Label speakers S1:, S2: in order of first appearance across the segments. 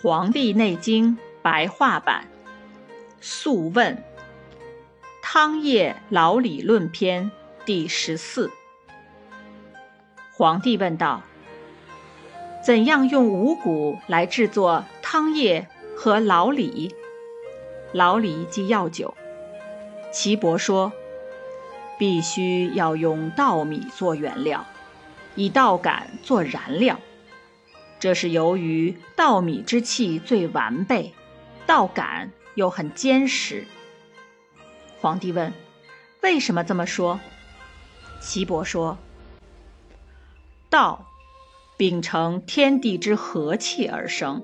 S1: 《黄帝内经》白话版，素问，汤液老李论篇第十四。皇帝问道：“怎样用五谷来制作汤液和老李？老李即药酒。”岐伯说：“必须要用稻米做原料，以稻杆做燃料。”这是由于稻米之气最完备，稻杆又很坚实。皇帝问：“为什么这么说？”岐伯说：“稻秉承天地之和气而生，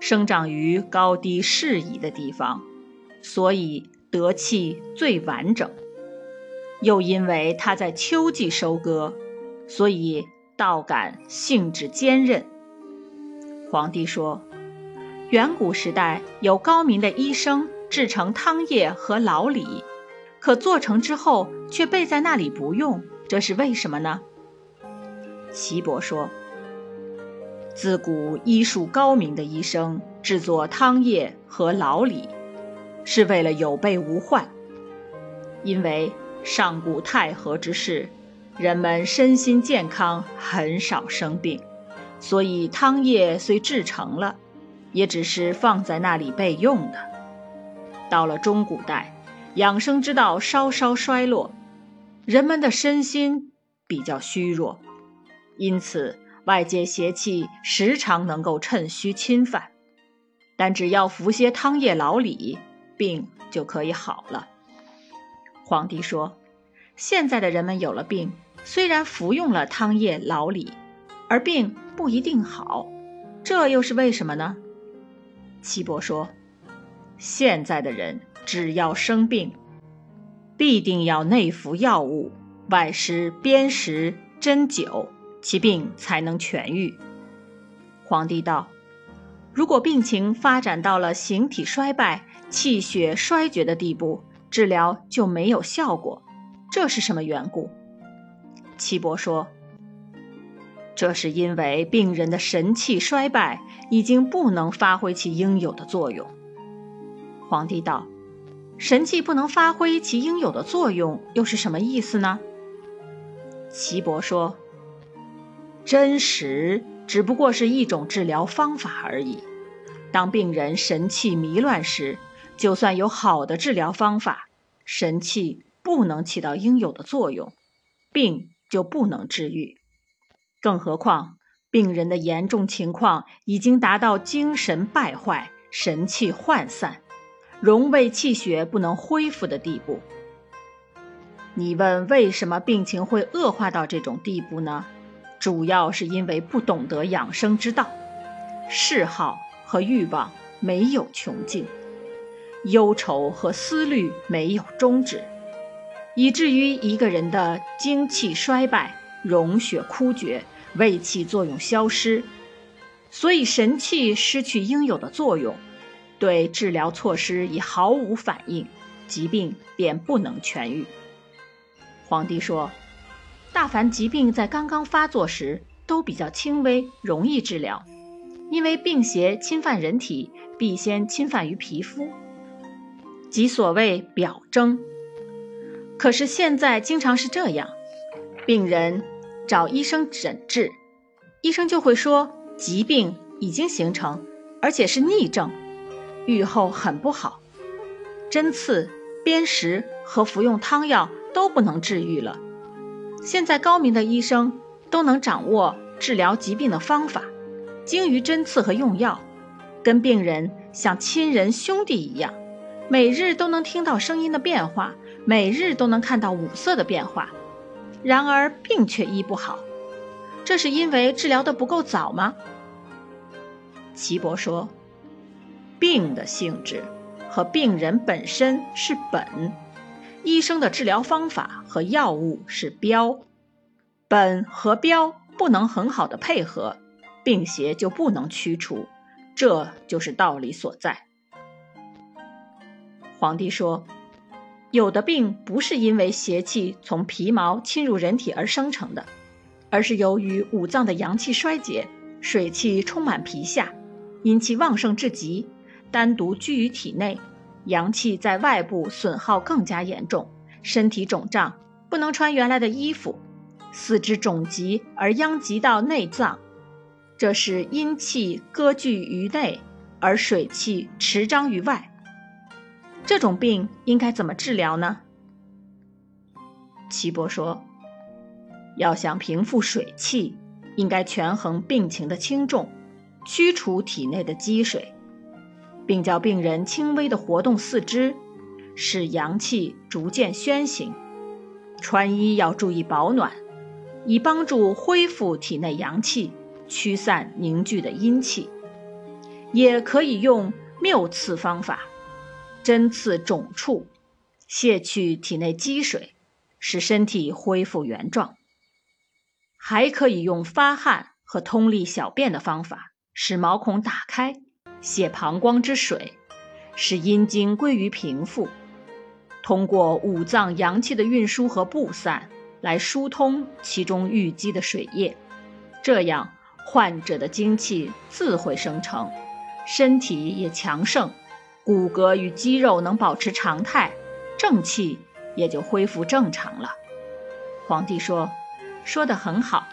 S1: 生长于高低适宜的地方，所以得气最完整。又因为它在秋季收割，所以稻杆性质坚韧。”皇帝说：“远古时代有高明的医生制成汤液和老李，可做成之后却备在那里不用，这是为什么呢？”岐伯说：“自古医术高明的医生制作汤液和老李，是为了有备无患。因为上古太和之世，人们身心健康，很少生病。”所以汤液虽制成了，也只是放在那里备用的。到了中古代，养生之道稍稍衰落，人们的身心比较虚弱，因此外界邪气时常能够趁虚侵犯。但只要服些汤液老李，病就可以好了。皇帝说：“现在的人们有了病，虽然服用了汤液老李，而病。”不一定好，这又是为什么呢？岐伯说：“现在的人只要生病，必定要内服药物，外施砭石针灸，其病才能痊愈。”皇帝道：“如果病情发展到了形体衰败、气血衰绝的地步，治疗就没有效果，这是什么缘故？”岐伯说。这是因为病人的神气衰败，已经不能发挥其应有的作用。皇帝道：“神气不能发挥其应有的作用，又是什么意思呢？”岐伯说：“真实只不过是一种治疗方法而已。当病人神气迷乱时，就算有好的治疗方法，神气不能起到应有的作用，病就不能治愈。”更何况，病人的严重情况已经达到精神败坏、神气涣散、荣卫气血不能恢复的地步。你问为什么病情会恶化到这种地步呢？主要是因为不懂得养生之道，嗜好和欲望没有穷尽，忧愁和思虑没有终止，以至于一个人的精气衰败、荣血枯绝。胃气作用消失，所以神气失去应有的作用，对治疗措施已毫无反应，疾病便不能痊愈。皇帝说：“大凡疾病在刚刚发作时都比较轻微，容易治疗，因为病邪侵犯人体必先侵犯于皮肤，即所谓表征。可是现在经常是这样，病人。”找医生诊治，医生就会说疾病已经形成，而且是逆症，愈后很不好，针刺、砭石和服用汤药都不能治愈了。现在高明的医生都能掌握治疗疾病的方法，精于针刺和用药，跟病人像亲人兄弟一样，每日都能听到声音的变化，每日都能看到五色的变化。然而病却医不好，这是因为治疗的不够早吗？岐伯说：“病的性质和病人本身是本，医生的治疗方法和药物是标，本和标不能很好的配合，病邪就不能驱除，这就是道理所在。”皇帝说。有的病不是因为邪气从皮毛侵入人体而生成的，而是由于五脏的阳气衰竭，水气充满皮下，阴气旺盛至极，单独居于体内，阳气在外部损耗更加严重，身体肿胀，不能穿原来的衣服，四肢肿急而殃及到内脏，这是阴气割据于内，而水气持张于外。这种病应该怎么治疗呢？岐伯说：“要想平复水气，应该权衡病情的轻重，驱除体内的积水，并叫病人轻微的活动四肢，使阳气逐渐宣行。穿衣要注意保暖，以帮助恢复体内阳气，驱散凝聚的阴气。也可以用谬刺方法，针刺肿处，泄去体内积水。”使身体恢复原状，还可以用发汗和通利小便的方法，使毛孔打开，泄膀胱之水，使阴经归于平复。通过五脏阳气的运输和布散，来疏通其中淤积的水液，这样患者的精气自会生成，身体也强盛，骨骼与肌肉能保持常态，正气。也就恢复正常了。皇帝说：“说得很好。”